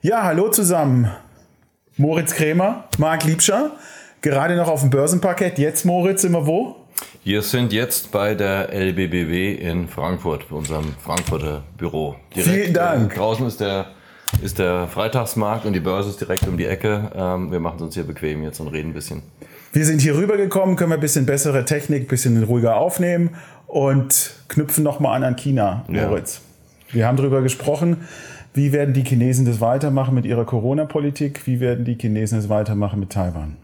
Ja, hallo zusammen. Moritz Krämer, Marc Liebscher, gerade noch auf dem Börsenparkett. Jetzt, Moritz, sind wir wo? Wir sind jetzt bei der LBBW in Frankfurt, bei unserem Frankfurter Büro. Direkt, Vielen Dank. Äh, draußen ist der, ist der Freitagsmarkt und die Börse ist direkt um die Ecke. Ähm, wir machen es uns hier bequem jetzt und reden ein bisschen. Wir sind hier rübergekommen, können wir ein bisschen bessere Technik, ein bisschen ruhiger aufnehmen und knüpfen nochmal an an China, Moritz. Ja. Wir haben darüber gesprochen, wie werden die Chinesen das weitermachen mit ihrer Corona-Politik? Wie werden die Chinesen es weitermachen mit Taiwan?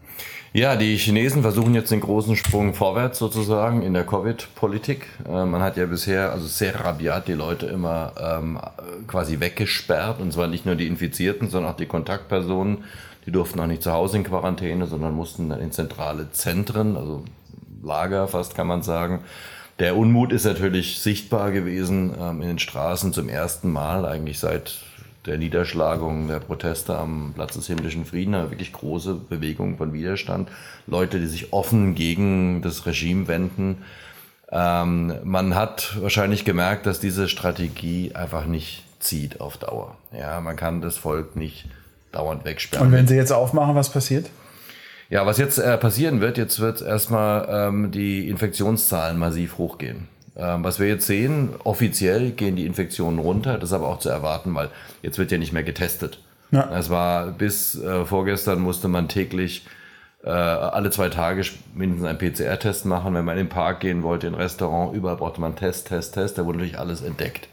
Ja, die Chinesen versuchen jetzt den großen Sprung vorwärts sozusagen in der Covid-Politik. Äh, man hat ja bisher also sehr rabiat die Leute immer ähm, quasi weggesperrt und zwar nicht nur die Infizierten, sondern auch die Kontaktpersonen. Die durften auch nicht zu Hause in Quarantäne, sondern mussten dann in zentrale Zentren, also Lager fast kann man sagen. Der Unmut ist natürlich sichtbar gewesen ähm, in den Straßen zum ersten Mal eigentlich seit der Niederschlagung der Proteste am Platz des himmlischen Frieden, eine wirklich große Bewegung von Widerstand. Leute, die sich offen gegen das Regime wenden. Ähm, man hat wahrscheinlich gemerkt, dass diese Strategie einfach nicht zieht auf Dauer. Ja, man kann das Volk nicht dauernd wegsperren. Und wenn Sie jetzt aufmachen, was passiert? Ja, was jetzt äh, passieren wird, jetzt wird erstmal ähm, die Infektionszahlen massiv hochgehen. Ähm, was wir jetzt sehen, offiziell gehen die Infektionen runter, das ist aber auch zu erwarten, weil jetzt wird ja nicht mehr getestet. Ja. Es war bis äh, vorgestern musste man täglich äh, alle zwei Tage mindestens einen PCR-Test machen. Wenn man in den Park gehen wollte, in ein Restaurant, überall brauchte man Test, Test, Test. Da wurde natürlich alles entdeckt.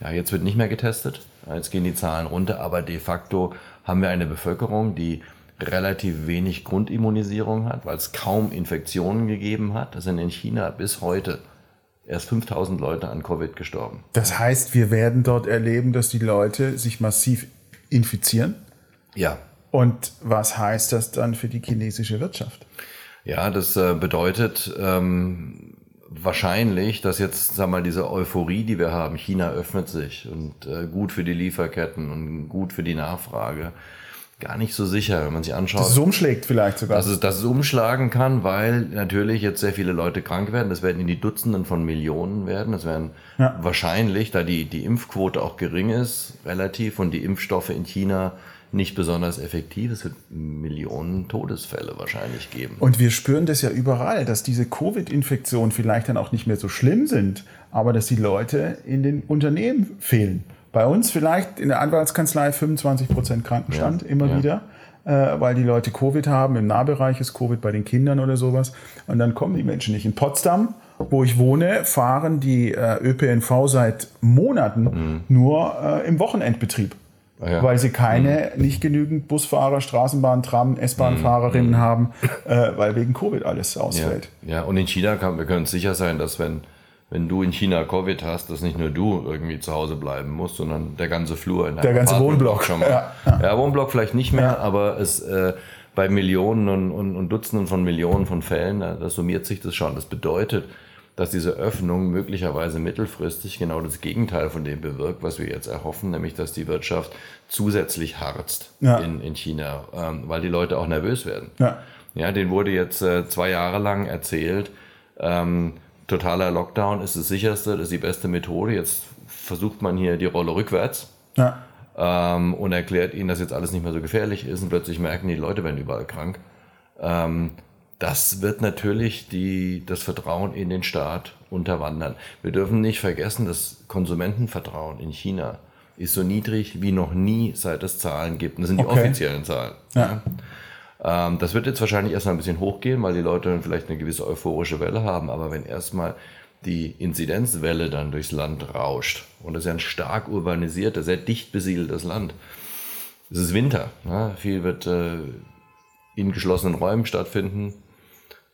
Ja, jetzt wird nicht mehr getestet. Jetzt gehen die Zahlen runter, aber de facto haben wir eine Bevölkerung, die relativ wenig Grundimmunisierung hat, weil es kaum Infektionen gegeben hat. Es sind in China bis heute erst 5000 Leute an Covid gestorben. Das heißt, wir werden dort erleben, dass die Leute sich massiv infizieren? Ja. Und was heißt das dann für die chinesische Wirtschaft? Ja, das äh, bedeutet ähm, wahrscheinlich, dass jetzt, sag mal, diese Euphorie, die wir haben, China öffnet sich und äh, gut für die Lieferketten und gut für die Nachfrage, gar nicht so sicher, wenn man sich anschaut. Dass es umschlägt vielleicht sogar. Dass es, dass es umschlagen kann, weil natürlich jetzt sehr viele Leute krank werden. Das werden in die Dutzenden von Millionen werden. Das werden ja. wahrscheinlich, da die, die Impfquote auch gering ist, relativ, und die Impfstoffe in China nicht besonders effektiv. Es wird Millionen Todesfälle wahrscheinlich geben. Und wir spüren das ja überall, dass diese Covid-Infektionen vielleicht dann auch nicht mehr so schlimm sind, aber dass die Leute in den Unternehmen fehlen. Bei uns vielleicht in der Anwaltskanzlei 25 Prozent Krankenstand ja, immer ja. wieder, äh, weil die Leute Covid haben. Im Nahbereich ist Covid bei den Kindern oder sowas. Und dann kommen die Menschen nicht. In Potsdam, wo ich wohne, fahren die äh, ÖPNV seit Monaten mhm. nur äh, im Wochenendbetrieb. Ah, ja. Weil sie keine, mhm. nicht genügend Busfahrer, Straßenbahn, Tram, S-Bahn-Fahrerinnen mhm. haben, äh, weil wegen Covid alles ausfällt. Ja, ja. und in China kann, wir können sicher sein, dass wenn wenn du in China Covid hast, dass nicht nur du irgendwie zu Hause bleiben musst, sondern der ganze Flur in Der ganze Wohnblock. Schon mal. Ja, ja. ja, Wohnblock vielleicht nicht mehr, ja. aber es äh, bei Millionen und, und, und, Dutzenden von Millionen von Fällen, da summiert sich das schon. Das bedeutet, dass diese Öffnung möglicherweise mittelfristig genau das Gegenteil von dem bewirkt, was wir jetzt erhoffen, nämlich dass die Wirtschaft zusätzlich harzt in, in China, ähm, weil die Leute auch nervös werden. Ja, ja denen wurde jetzt äh, zwei Jahre lang erzählt, ähm, totaler Lockdown ist das sicherste, das ist die beste Methode. Jetzt versucht man hier die Rolle rückwärts ja. ähm, und erklärt ihnen, dass jetzt alles nicht mehr so gefährlich ist und plötzlich merken die Leute werden überall krank. Ähm, das wird natürlich die, das Vertrauen in den Staat unterwandern. Wir dürfen nicht vergessen, das Konsumentenvertrauen in China ist so niedrig wie noch nie, seit es Zahlen gibt. Und das sind okay. die offiziellen Zahlen. Ja. Ähm, das wird jetzt wahrscheinlich erstmal ein bisschen hochgehen, weil die Leute dann vielleicht eine gewisse euphorische Welle haben. Aber wenn erstmal die Inzidenzwelle dann durchs Land rauscht, und das ist ja ein stark urbanisiertes, sehr dicht besiedeltes Land, es ist Winter. Ne? Viel wird äh, in geschlossenen Räumen stattfinden.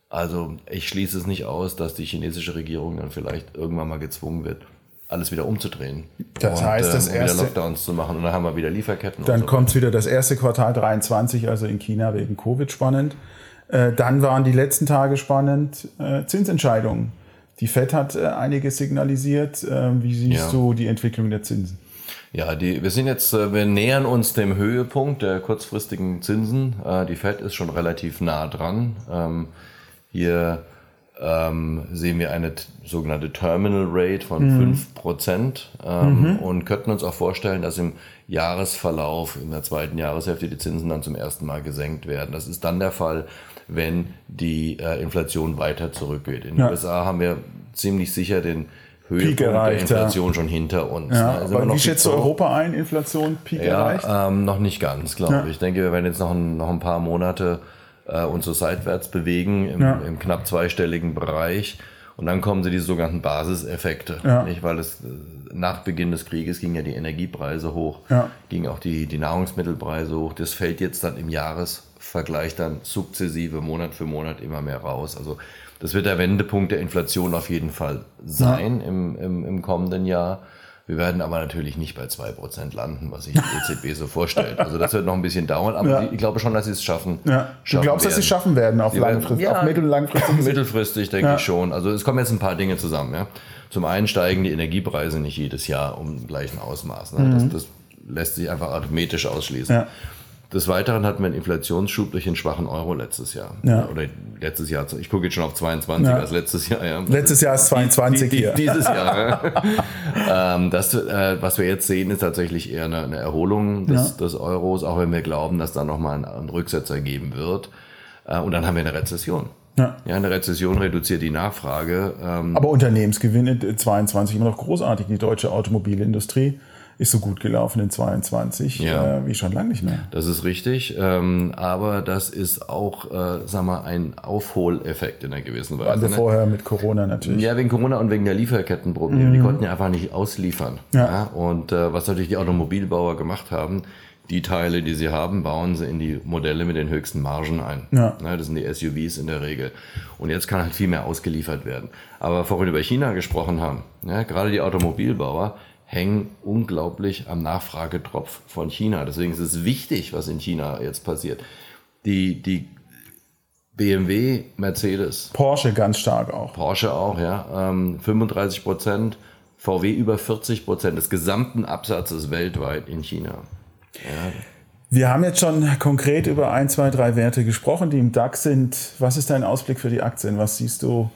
Also ich schließe es nicht aus, dass die chinesische Regierung dann vielleicht irgendwann mal gezwungen wird, alles wieder umzudrehen. Das und, heißt, das äh, erste, wieder Lockdowns zu machen und dann haben wir wieder Lieferketten. Dann so kommt wieder das erste Quartal 23, also in China wegen Covid spannend. Äh, dann waren die letzten Tage spannend äh, Zinsentscheidungen. Die Fed hat äh, einiges signalisiert. Äh, wie siehst ja. du die Entwicklung der Zinsen? Ja, die, wir sind jetzt, äh, wir nähern uns dem Höhepunkt der kurzfristigen Zinsen. die Fed ist schon relativ nah dran. Ähm, hier ähm, sehen wir eine sogenannte Terminal Rate von mhm. 5% ähm, mhm. und könnten uns auch vorstellen, dass im Jahresverlauf, in der zweiten Jahreshälfte, die Zinsen dann zum ersten Mal gesenkt werden. Das ist dann der Fall, wenn die äh, Inflation weiter zurückgeht. In den ja. USA haben wir ziemlich sicher den Höhepunkt der Inflation schon hinter uns. Ja, ne? aber wie schätzt Europa ein, Inflation, Peak ja, erreicht? Ähm, noch nicht ganz, glaube ja. ich. Ich denke, wir werden jetzt noch ein, noch ein paar Monate äh, uns so seitwärts bewegen im, im, knapp zweistelligen Bereich. Und dann kommen sie diese sogenannten Basiseffekte. Nicht? Weil es, äh, nach Beginn des Krieges gingen ja die Energiepreise hoch, gingen auch die, die Nahrungsmittelpreise hoch. Das fällt jetzt dann im Jahresvergleich dann sukzessive Monat für Monat immer mehr raus. Also das wird der Wendepunkt der Inflation auf jeden Fall sein ja. im, im, im kommenden Jahr. Wir werden aber natürlich nicht bei 2% landen, was sich die EZB so vorstellt. Also das wird noch ein bisschen dauern, aber ja. ich glaube schon, dass sie es schaffen. Ja. Du glaubst, werden. dass sie es schaffen werden auf, langfristig, ja, auf mittel- langfristig? Mittelfristig denke ich schon. Also es kommen jetzt ein paar Dinge zusammen. Ja. Zum einen steigen die Energiepreise nicht jedes Jahr um gleichen Ausmaß. Ne? Mhm. Das, das, lässt sich einfach arithmetisch ausschließen. Des Weiteren hatten wir einen Inflationsschub durch den schwachen Euro letztes Jahr. Ja. Oder letztes Jahr. Ich gucke jetzt schon auf 22 ja. als letztes Jahr. Ja. Letztes Jahr ist 22 die, die, hier. Dieses Jahr. ähm, das, äh, was wir jetzt sehen, ist tatsächlich eher eine, eine Erholung des, des, Euros, auch wenn wir glauben, dass da nochmal einen, einen Rücksetzer geben wird. Äh, und dann haben wir eine Rezession. Ja. ja, eine Rezession reduziert die Nachfrage. Ähm, Aber Unternehmensgewinne 22 immer noch großartig, die deutsche Automobilindustrie ist so gut gelaufen in 22 ja. äh, wie schon lange nicht mehr. Das ist richtig, ähm, aber das ist auch, äh, sag mal, ein Aufholeffekt in einer gewissen Weise. Also ne? vorher mit Corona natürlich. Ja, wegen Corona und wegen der Lieferkettenprobleme. Mhm. Die konnten ja einfach nicht ausliefern. Ja. ja? Und äh, was natürlich die Automobilbauer gemacht haben, die Teile, die sie haben, bauen sie in die Modelle mit den höchsten Margen ein. Ja. ja. das sind die SUVs in der Regel. Und jetzt kann halt viel mehr ausgeliefert werden. Aber vorhin über China gesprochen haben, ja, gerade die Automobilbauer, hängen unglaublich am Nachfragetropf von China. Deswegen ist es wichtig, was in China jetzt passiert. Die, die BMW, Mercedes. Porsche ganz stark auch. Porsche auch, ja. 35 ähm, Prozent, VW über 40 Prozent des gesamten Absatzes weltweit in China. Ja. Wir haben jetzt schon konkret über ein, zwei, drei Werte gesprochen, die im DAX sind. Was ist dein Ausblick für die Aktien? Was siehst du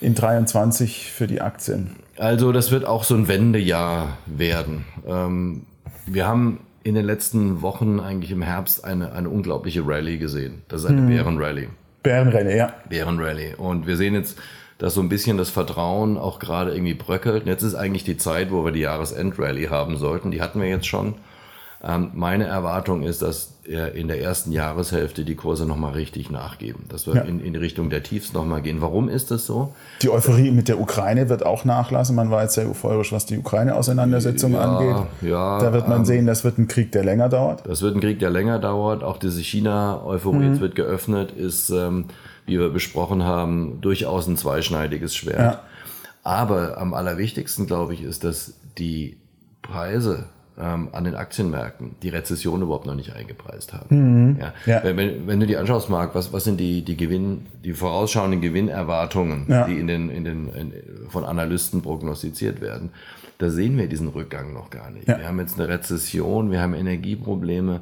in 23 für die Aktien? Also das wird auch so ein Wendejahr werden. Ähm, wir haben in den letzten Wochen eigentlich im Herbst eine, eine unglaubliche Rallye gesehen. Das ist eine hm. Bärenrallye. Bärenrallye, ja. Bärenrallye. Und wir sehen jetzt, dass so ein bisschen das Vertrauen auch gerade irgendwie bröckelt. Und jetzt ist eigentlich die Zeit, wo wir die Jahresendrallye haben sollten. Die hatten wir jetzt schon. Ähm, meine Erwartung ist, dass in der ersten Jahreshälfte die Kurse nochmal richtig nachgeben, dass wir ja. in, in Richtung der Tiefs nochmal gehen. Warum ist das so? Die Euphorie mit der Ukraine wird auch nachlassen. Man war jetzt sehr euphorisch, was die Ukraine-Auseinandersetzung ja, angeht. Ja, da wird man ähm, sehen, das wird ein Krieg, der länger dauert. Das wird ein Krieg, der länger dauert. Auch diese China-Euphorie mhm. wird geöffnet, ist, ähm, wie wir besprochen haben, durchaus ein zweischneidiges Schwert. Ja. Aber am allerwichtigsten, glaube ich, ist, dass die Preise ähm, an den Aktienmärkten die Rezession überhaupt noch nicht eingepreist haben. Mhm. Ja. ja. Wenn, wenn, du dir anschaust, Marc, was, was sind die, die Gewinn, die vorausschauenden Gewinnerwartungen, ja. die in den, in den, in, von Analysten prognostiziert werden, da sehen wir diesen Rückgang noch gar nicht. Ja. Wir haben jetzt eine Rezession, wir haben Energieprobleme,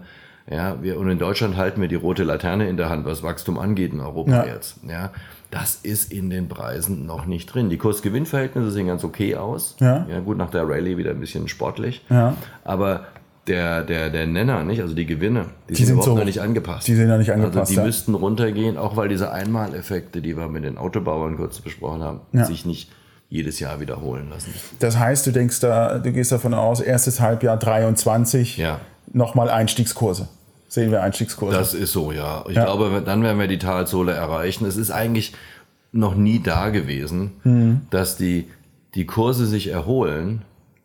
ja, wir, und in Deutschland halten wir die rote Laterne in der Hand, was Wachstum angeht in Europa ja. jetzt. Ja, das ist in den Preisen noch nicht drin. Die Kursgewinnverhältnisse sehen ganz okay aus. Ja. ja gut, nach der Rallye wieder ein bisschen sportlich. Ja. Aber der, der, der Nenner, nicht? Also die Gewinne, die, die sind, überhaupt so, noch nicht angepasst. Die sind noch nicht angepasst. Also die ja. müssten runtergehen, auch weil diese Einmaleffekte, die wir mit den Autobauern kurz besprochen haben, ja. sich nicht jedes Jahr wiederholen lassen. Das heißt, du denkst da, du gehst davon aus, erstes Halbjahr 23 ja. nochmal Einstiegskurse sehen wir Einstiegskurse. Das ist so, ja. Ich ja. glaube, dann werden wir die Talsohle erreichen. Es ist eigentlich noch nie da gewesen, mhm. dass die, die Kurse sich erholen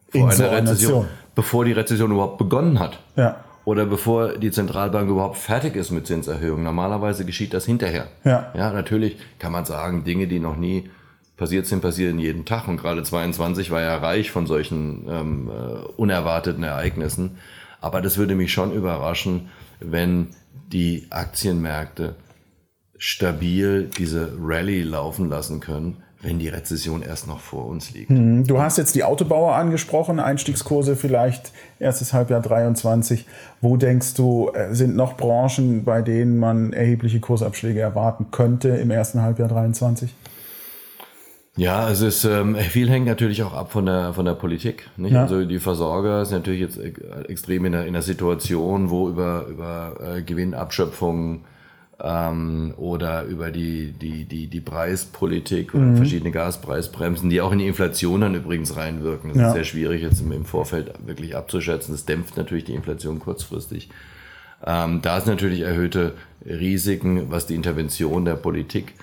vor In einer so Rezession, bevor die Rezession überhaupt begonnen hat. Ja. Oder bevor die Zentralbank überhaupt fertig ist mit Zinserhöhungen. Normalerweise geschieht das hinterher. Ja. ja, natürlich kann man sagen, Dinge, die noch nie passiert sind, passieren jeden Tag. Und gerade 22 war ja reich von solchen ähm, äh, unerwarteten Ereignissen. Aber das würde mich schon überraschen, wenn die Aktienmärkte stabil diese Rallye laufen lassen können, wenn die Rezession erst noch vor uns liegt. Mhm. Du hast jetzt die Autobauer angesprochen, Einstiegskurse vielleicht erstes Halbjahr 23. Wo denkst du, äh, sind noch Branchen, bei denen man erhebliche Kursabschläge erwarten könnte im ersten Halbjahr 23? Ja, es ist ähm, viel hängt natürlich auch ab von der von der Politik. Nicht? Ja. Also die Versorger sind natürlich jetzt extrem in einer, in einer Situation, wo über über äh, Gewinnabschöpfung ähm, oder über die die die die Preispolitik oder mhm. verschiedene Gaspreisbremsen, die auch in die Inflation dann übrigens reinwirken. Das ja. ist sehr schwierig jetzt im Vorfeld wirklich abzuschätzen. Das dämpft natürlich die Inflation kurzfristig. Ähm, da ist natürlich erhöhte Risiken, was die Intervention der Politik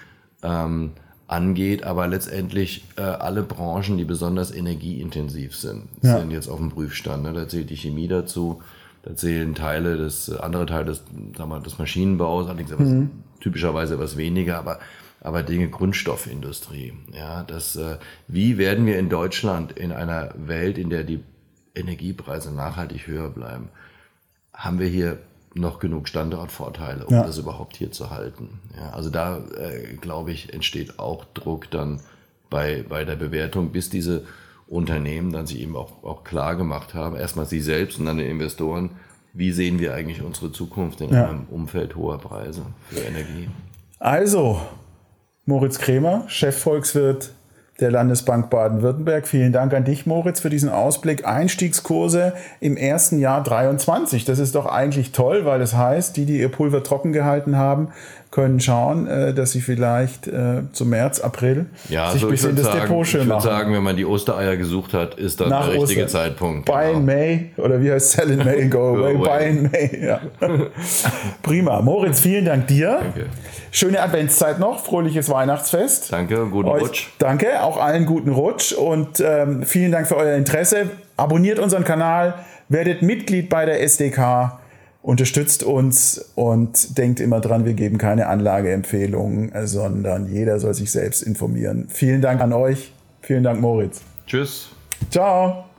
ähm, angeht, aber letztendlich äh, alle Branchen, die besonders energieintensiv sind, ja. sind jetzt auf dem Prüfstand. Ne? Da zählt die Chemie dazu, da zählen Teile des, andere Teile des, sagen wir, des Maschinenbaus, allerdings mhm. typischerweise etwas weniger, aber aber Dinge Grundstoffindustrie. Ja, das, äh, wie werden wir in Deutschland in einer Welt, in der die Energiepreise nachhaltig höher bleiben, haben wir hier noch genug Standortvorteile, um ja. das überhaupt hier zu halten. Ja, also da, äh, glaube ich, entsteht auch Druck dann bei, bei der Bewertung, bis diese Unternehmen dann sich eben auch, auch klar gemacht haben, erstmal sie selbst und dann den Investoren, wie sehen wir eigentlich unsere Zukunft in ja. einem Umfeld hoher Preise für Energie. Also, Moritz Kremer, Chefvolkswirt der Landesbank Baden-Württemberg. Vielen Dank an dich, Moritz, für diesen Ausblick. Einstiegskurse im ersten Jahr 23. Das ist doch eigentlich toll, weil das heißt, die, die ihr Pulver trocken gehalten haben, können schauen, äh, dass sie vielleicht äh, zum März, April ja, sich also bis in das sagen, Depot schön Ich würde sagen, wenn man die Ostereier gesucht hat, ist das Nach der richtige. Zeitpunkt. Buy genau. in May oder wie heißt Sell in May go away. Buy in May. Ja. Prima. Moritz, vielen Dank dir. Danke. Schöne Adventszeit noch, fröhliches Weihnachtsfest. Danke, guten Euch, Rutsch. Danke, auch allen guten Rutsch und ähm, vielen Dank für euer Interesse. Abonniert unseren Kanal, werdet Mitglied bei der SDK unterstützt uns und denkt immer dran, wir geben keine Anlageempfehlungen, sondern jeder soll sich selbst informieren. Vielen Dank an euch. Vielen Dank, Moritz. Tschüss. Ciao.